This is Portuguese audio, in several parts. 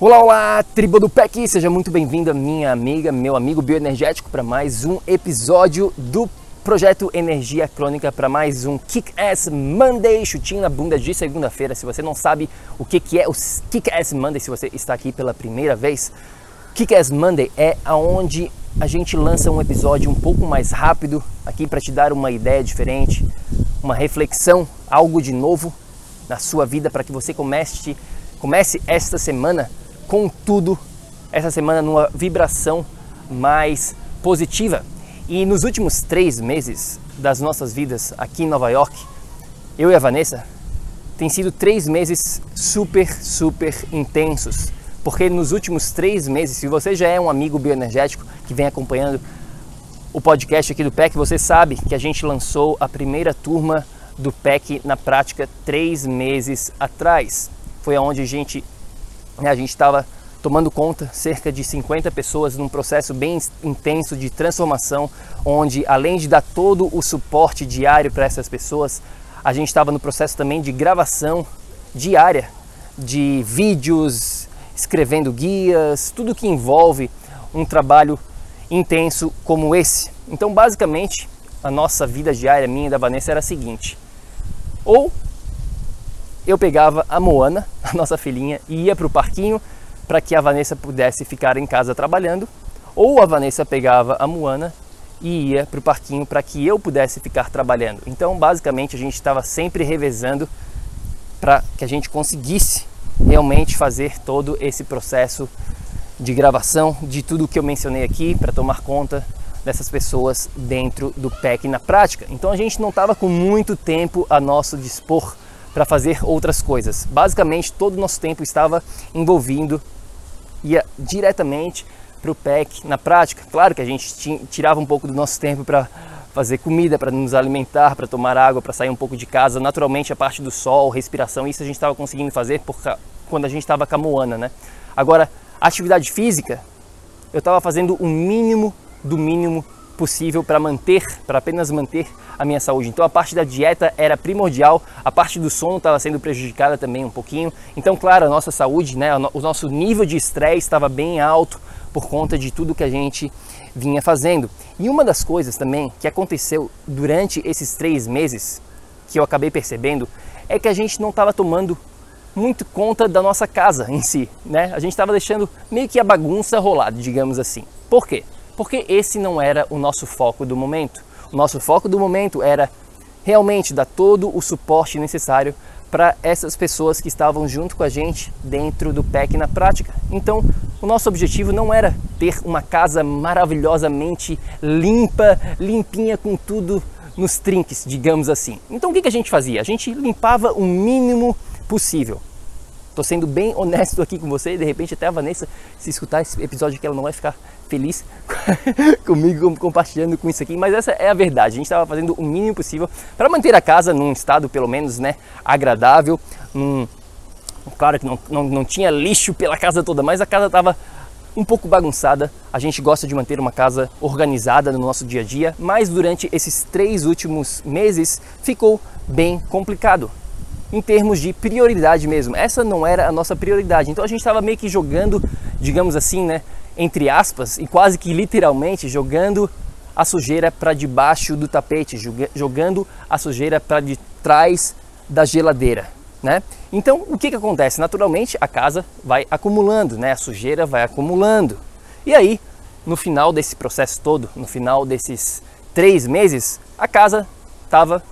Olá, olá, tribo do PEC! Seja muito bem-vinda, minha amiga, meu amigo bioenergético, para mais um episódio do Projeto Energia Crônica, para mais um Kick-Ass Monday, chutinho na bunda de segunda-feira. Se você não sabe o que, que é o Kick-Ass Monday, se você está aqui pela primeira vez, Kick-Ass Monday é aonde a gente lança um episódio um pouco mais rápido aqui para te dar uma ideia diferente, uma reflexão, algo de novo na sua vida para que você comece, comece esta semana com tudo essa semana numa vibração mais positiva. E nos últimos três meses das nossas vidas aqui em Nova York, eu e a Vanessa, tem sido três meses super, super intensos. Porque nos últimos três meses, se você já é um amigo bioenergético que vem acompanhando o podcast aqui do PEC, você sabe que a gente lançou a primeira turma do PEC na prática três meses atrás. Foi aonde a gente a gente estava tomando conta cerca de 50 pessoas num processo bem intenso de transformação, onde além de dar todo o suporte diário para essas pessoas, a gente estava no processo também de gravação diária de vídeos, escrevendo guias, tudo que envolve um trabalho intenso como esse. Então, basicamente, a nossa vida diária, minha e da Vanessa, era a seguinte: ou eu pegava a Moana, a nossa filhinha, e ia para o parquinho para que a Vanessa pudesse ficar em casa trabalhando, ou a Vanessa pegava a Moana e ia para o parquinho para que eu pudesse ficar trabalhando. Então, basicamente, a gente estava sempre revezando para que a gente conseguisse realmente fazer todo esse processo de gravação de tudo o que eu mencionei aqui para tomar conta dessas pessoas dentro do PEC na prática. Então a gente não estava com muito tempo a nosso dispor para fazer outras coisas. Basicamente, todo o nosso tempo estava envolvido, ia diretamente para o PEC na prática. Claro que a gente tirava um pouco do nosso tempo para fazer comida, para nos alimentar, para tomar água, para sair um pouco de casa. Naturalmente, a parte do sol, respiração, isso a gente estava conseguindo fazer por, quando a gente estava com a Moana, né? Agora, atividade física, eu estava fazendo o mínimo do mínimo possível para manter, para apenas manter a minha saúde. Então a parte da dieta era primordial, a parte do sono estava sendo prejudicada também um pouquinho. Então, claro, a nossa saúde, né, o nosso nível de estresse estava bem alto por conta de tudo que a gente vinha fazendo. E uma das coisas também que aconteceu durante esses três meses, que eu acabei percebendo, é que a gente não estava tomando muito conta da nossa casa em si, né? A gente estava deixando meio que a bagunça rolar, digamos assim. Por quê? Porque esse não era o nosso foco do momento. O nosso foco do momento era realmente dar todo o suporte necessário para essas pessoas que estavam junto com a gente dentro do PEC na prática. Então, o nosso objetivo não era ter uma casa maravilhosamente limpa, limpinha com tudo nos trinques, digamos assim. Então, o que a gente fazia? A gente limpava o mínimo possível. Estou sendo bem honesto aqui com você, de repente até a Vanessa, se escutar esse episódio que ela não vai ficar feliz comigo compartilhando com isso aqui, mas essa é a verdade. A gente estava fazendo o mínimo possível para manter a casa num estado pelo menos né, agradável. Num... Claro que não, não, não tinha lixo pela casa toda, mas a casa estava um pouco bagunçada. A gente gosta de manter uma casa organizada no nosso dia a dia, mas durante esses três últimos meses ficou bem complicado. Em termos de prioridade mesmo. Essa não era a nossa prioridade. Então a gente estava meio que jogando, digamos assim, né, entre aspas, e quase que literalmente jogando a sujeira para debaixo do tapete, jogando a sujeira para de trás da geladeira, né? Então, o que que acontece? Naturalmente, a casa vai acumulando, né? A sujeira vai acumulando. E aí, no final desse processo todo, no final desses três meses, a casa tava,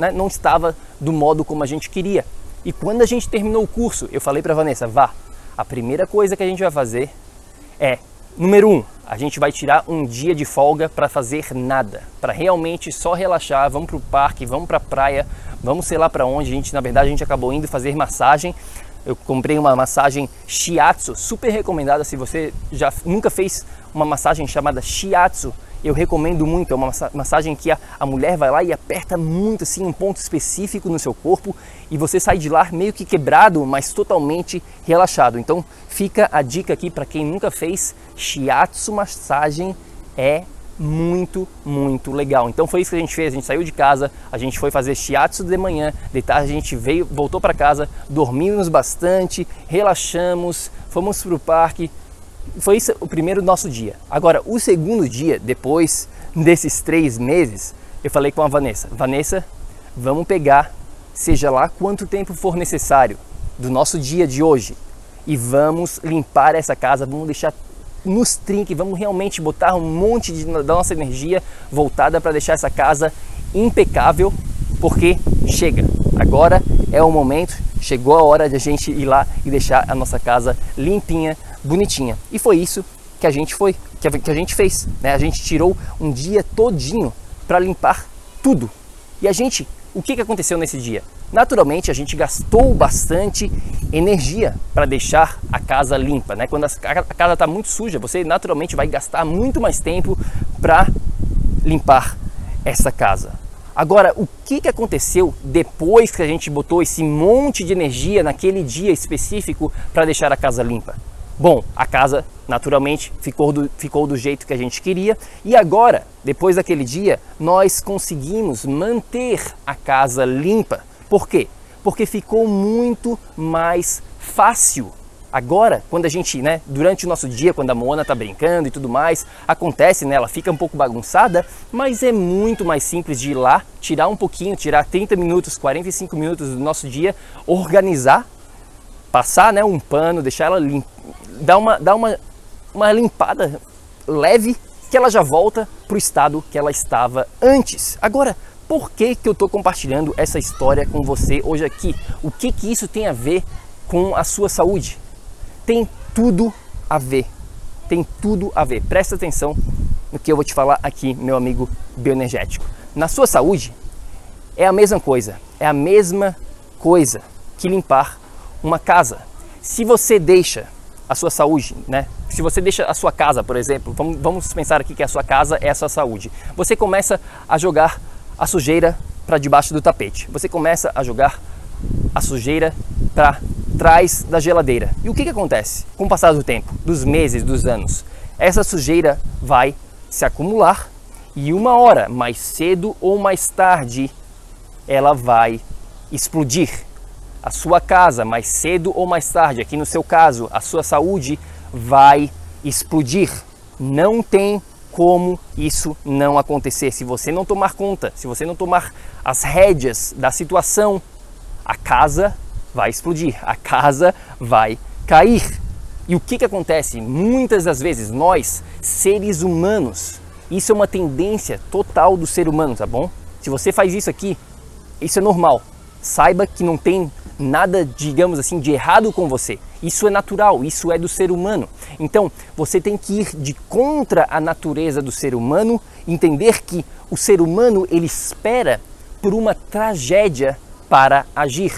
né, não estava do modo como a gente queria. E quando a gente terminou o curso, eu falei para Vanessa, vá, a primeira coisa que a gente vai fazer é, número um, a gente vai tirar um dia de folga para fazer nada, para realmente só relaxar, vamos para o parque, vamos para a praia, vamos sei lá para onde. A gente, na verdade, a gente acabou indo fazer massagem. Eu comprei uma massagem shiatsu, super recomendada se você já nunca fez uma massagem chamada shiatsu eu recomendo muito. É uma massagem que a, a mulher vai lá e aperta muito assim um ponto específico no seu corpo e você sai de lá meio que quebrado, mas totalmente relaxado. Então fica a dica aqui para quem nunca fez shiatsu massagem é muito, muito legal. Então foi isso que a gente fez. A gente saiu de casa, a gente foi fazer shiatsu de manhã, de tarde a gente veio, voltou para casa, dormimos bastante, relaxamos, fomos para o parque, foi isso o primeiro nosso dia. Agora, o segundo dia, depois desses três meses, eu falei com a Vanessa: Vanessa, vamos pegar, seja lá quanto tempo for necessário, do nosso dia de hoje e vamos limpar essa casa, vamos deixar nos trinque, vamos realmente botar um monte de, da nossa energia voltada para deixar essa casa impecável, porque chega. Agora é o momento, chegou a hora de a gente ir lá e deixar a nossa casa limpinha, bonitinha. E foi isso que a gente foi, que a, gente fez. Né? A gente tirou um dia todinho para limpar tudo. E a gente, o que, que aconteceu nesse dia? Naturalmente, a gente gastou bastante energia para deixar a casa limpa. Né? Quando a, a casa está muito suja, você naturalmente vai gastar muito mais tempo para limpar essa casa. Agora, o que, que aconteceu depois que a gente botou esse monte de energia naquele dia específico para deixar a casa limpa? Bom, a casa naturalmente ficou do, ficou do jeito que a gente queria e agora, depois daquele dia, nós conseguimos manter a casa limpa. Por quê? Porque ficou muito mais fácil. Agora, quando a gente, né, durante o nosso dia, quando a Moana tá brincando e tudo mais, acontece, né, ela fica um pouco bagunçada, mas é muito mais simples de ir lá, tirar um pouquinho, tirar 30 minutos, 45 minutos do nosso dia, organizar, passar, né, um pano, deixar ela limpa, dá uma, dá uma, uma limpada leve que ela já volta para o estado que ela estava antes. Agora, por que, que eu estou compartilhando essa história com você hoje aqui? O que, que isso tem a ver com a sua saúde? Tem tudo a ver. Tem tudo a ver. Presta atenção no que eu vou te falar aqui, meu amigo bioenergético. Na sua saúde, é a mesma coisa. É a mesma coisa que limpar uma casa. Se você deixa a sua saúde, né? Se você deixa a sua casa, por exemplo, vamos, vamos pensar aqui que a sua casa é a sua saúde. Você começa a jogar a sujeira para debaixo do tapete. Você começa a jogar a sujeira para trás da geladeira. E o que, que acontece? Com o passar do tempo, dos meses, dos anos, essa sujeira vai se acumular e uma hora, mais cedo ou mais tarde, ela vai explodir a sua casa mais cedo ou mais tarde, aqui no seu caso, a sua saúde vai explodir. Não tem como isso não acontecer. Se você não tomar conta, se você não tomar as rédeas da situação, a casa vai explodir, a casa vai cair. E o que, que acontece? Muitas das vezes, nós, seres humanos, isso é uma tendência total do ser humano, tá bom? Se você faz isso aqui, isso é normal. Saiba que não tem nada, digamos assim, de errado com você. Isso é natural, isso é do ser humano. Então, você tem que ir de contra a natureza do ser humano, entender que o ser humano ele espera por uma tragédia para agir.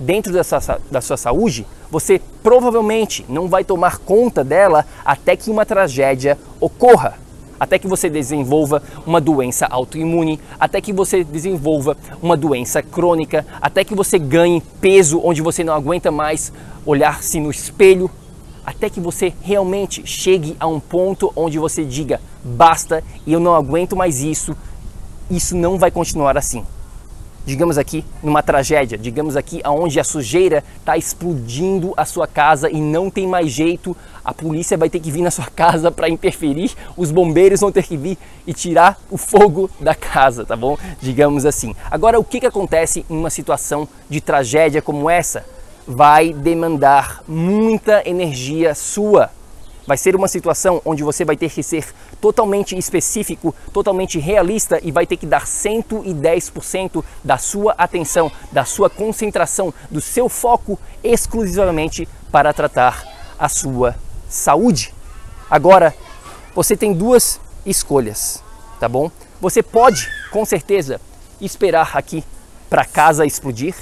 Dentro da sua, da sua saúde, você provavelmente não vai tomar conta dela até que uma tragédia ocorra até que você desenvolva uma doença autoimune, até que você desenvolva uma doença crônica, até que você ganhe peso onde você não aguenta mais olhar-se no espelho, até que você realmente chegue a um ponto onde você diga basta, eu não aguento mais isso, isso não vai continuar assim. Digamos aqui, numa tragédia, digamos aqui aonde a sujeira está explodindo a sua casa e não tem mais jeito, a polícia vai ter que vir na sua casa para interferir, os bombeiros vão ter que vir e tirar o fogo da casa, tá bom? Digamos assim. Agora, o que, que acontece em uma situação de tragédia como essa? Vai demandar muita energia sua Vai ser uma situação onde você vai ter que ser totalmente específico, totalmente realista e vai ter que dar 110% da sua atenção, da sua concentração, do seu foco exclusivamente para tratar a sua saúde. Agora, você tem duas escolhas, tá bom? Você pode, com certeza, esperar aqui para casa explodir.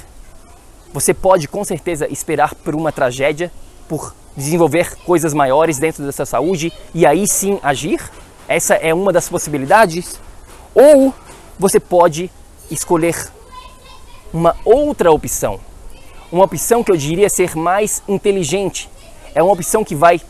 Você pode, com certeza, esperar por uma tragédia, por desenvolver coisas maiores dentro dessa saúde e aí sim agir? Essa é uma das possibilidades. Ou você pode escolher uma outra opção. Uma opção que eu diria ser mais inteligente. É uma opção que vai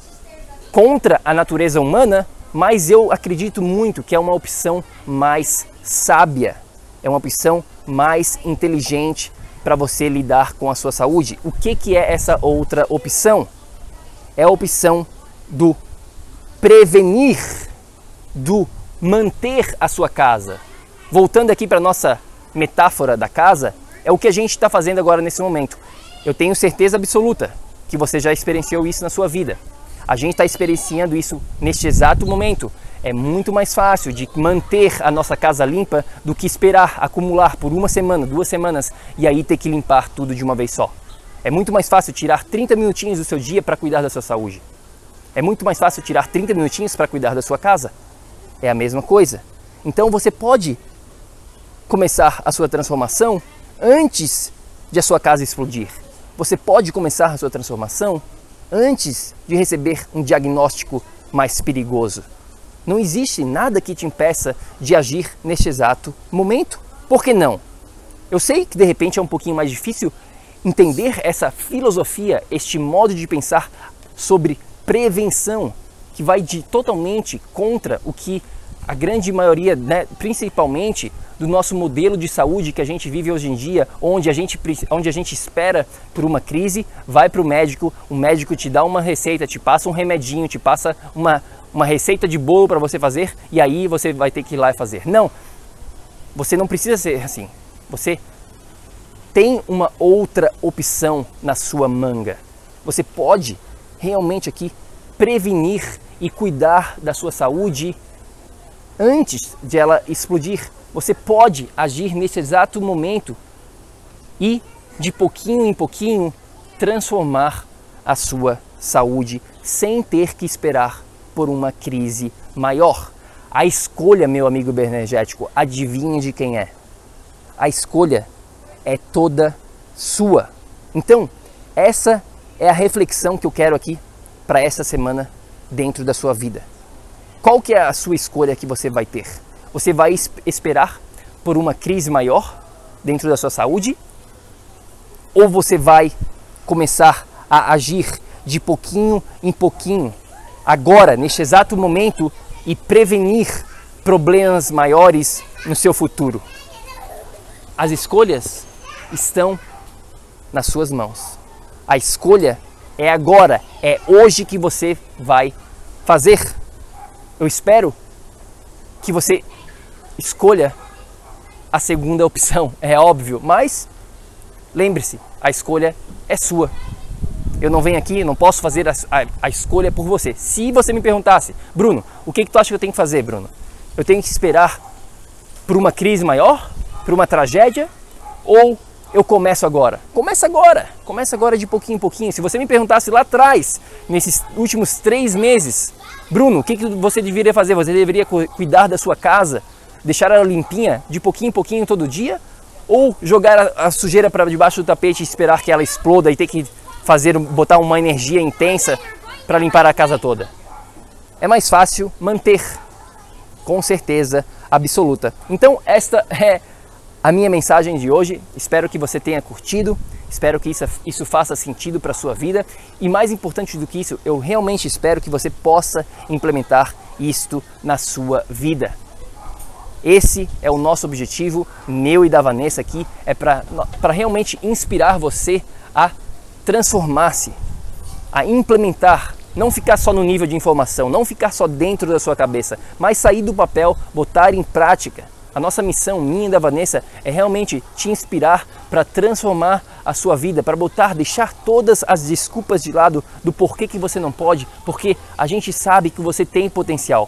contra a natureza humana, mas eu acredito muito que é uma opção mais sábia. É uma opção mais inteligente para você lidar com a sua saúde. O que, que é essa outra opção? É a opção do prevenir, do manter a sua casa. Voltando aqui para nossa metáfora da casa, é o que a gente está fazendo agora nesse momento. Eu tenho certeza absoluta que você já experienciou isso na sua vida. A gente está experienciando isso neste exato momento. É muito mais fácil de manter a nossa casa limpa do que esperar acumular por uma semana, duas semanas e aí ter que limpar tudo de uma vez só. É muito mais fácil tirar 30 minutinhos do seu dia para cuidar da sua saúde. É muito mais fácil tirar 30 minutinhos para cuidar da sua casa. É a mesma coisa. Então você pode começar a sua transformação antes de a sua casa explodir. Você pode começar a sua transformação antes de receber um diagnóstico mais perigoso. Não existe nada que te impeça de agir neste exato momento. Por que não? Eu sei que de repente é um pouquinho mais difícil entender essa filosofia, este modo de pensar sobre prevenção, que vai de totalmente contra o que a grande maioria, né, principalmente do nosso modelo de saúde que a gente vive hoje em dia, onde a gente, onde a gente espera por uma crise, vai para o médico, o médico te dá uma receita, te passa um remedinho, te passa uma, uma receita de bolo para você fazer e aí você vai ter que ir lá e fazer. Não, você não precisa ser assim. Você tem uma outra opção na sua manga. Você pode realmente aqui prevenir e cuidar da sua saúde antes de ela explodir. Você pode agir nesse exato momento e de pouquinho em pouquinho transformar a sua saúde sem ter que esperar por uma crise maior. A escolha, meu amigo bioenergético, adivinha de quem é? A escolha é toda sua. Então, essa é a reflexão que eu quero aqui para essa semana dentro da sua vida. Qual que é a sua escolha que você vai ter? Você vai esperar por uma crise maior dentro da sua saúde? Ou você vai começar a agir de pouquinho em pouquinho, agora, neste exato momento, e prevenir problemas maiores no seu futuro? As escolhas estão nas suas mãos. A escolha é agora, é hoje que você vai fazer. Eu espero que você escolha a segunda opção, é óbvio, mas lembre-se, a escolha é sua. Eu não venho aqui, não posso fazer a, a, a, escolha por você. Se você me perguntasse, Bruno, o que, que tu acha que eu tenho que fazer, Bruno? Eu tenho que esperar por uma crise maior, por uma tragédia, ou eu começo agora? Começa agora, começa agora de pouquinho em pouquinho. Se você me perguntasse lá atrás, nesses últimos três meses, Bruno, o que, que você deveria fazer? Você deveria cuidar da sua casa, deixar ela limpinha de pouquinho em pouquinho todo dia? Ou jogar a, sujeira para debaixo do tapete e esperar que ela exploda e ter que fazer, botar uma energia intensa para limpar a casa toda? É mais fácil manter, com certeza absoluta. Então, esta é a minha mensagem de hoje. Espero que você tenha curtido, espero que isso, isso faça sentido para a sua vida e, mais importante do que isso, eu realmente espero que você possa implementar isto na sua vida. Esse é o nosso objetivo, meu e da Vanessa aqui, é para realmente inspirar você a transformar-se, a implementar, não ficar só no nível de informação, não ficar só dentro da sua cabeça, mas sair do papel, botar em prática. A nossa missão, minha e da Vanessa, é realmente te inspirar para transformar a sua vida, para botar, deixar todas as desculpas de lado do porquê que você não pode, porque a gente sabe que você tem potencial.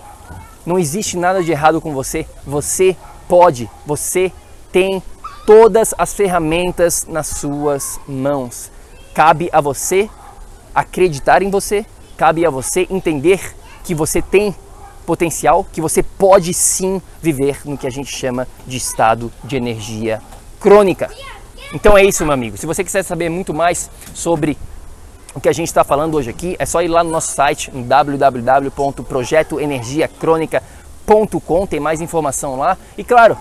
Não existe nada de errado com você. Você pode, você tem todas as ferramentas nas suas mãos. Cabe a você acreditar em você, cabe a você entender que você tem potencial, que você pode sim viver no que a gente chama de estado de energia crônica. Então é isso, meu amigo. Se você quiser saber muito mais sobre o que a gente está falando hoje aqui, é só ir lá no nosso site www.projetoenergiacronica.com, tem mais informação lá. E claro,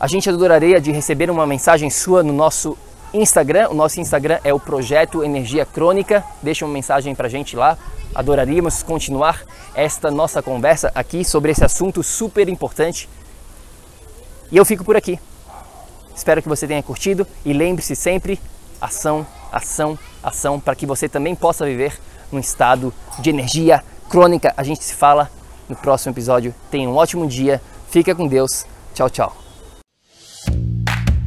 a gente adoraria de receber uma mensagem sua no nosso Instagram. O nosso Instagram é o Projeto Energia Crônica. Deixa uma mensagem para gente lá. Adoraríamos continuar esta nossa conversa aqui sobre esse assunto super importante. E eu fico por aqui. Espero que você tenha curtido e lembre-se sempre: ação, ação, ação, para que você também possa viver num estado de energia crônica. A gente se fala no próximo episódio. Tenha um ótimo dia. Fica com Deus. Tchau, tchau.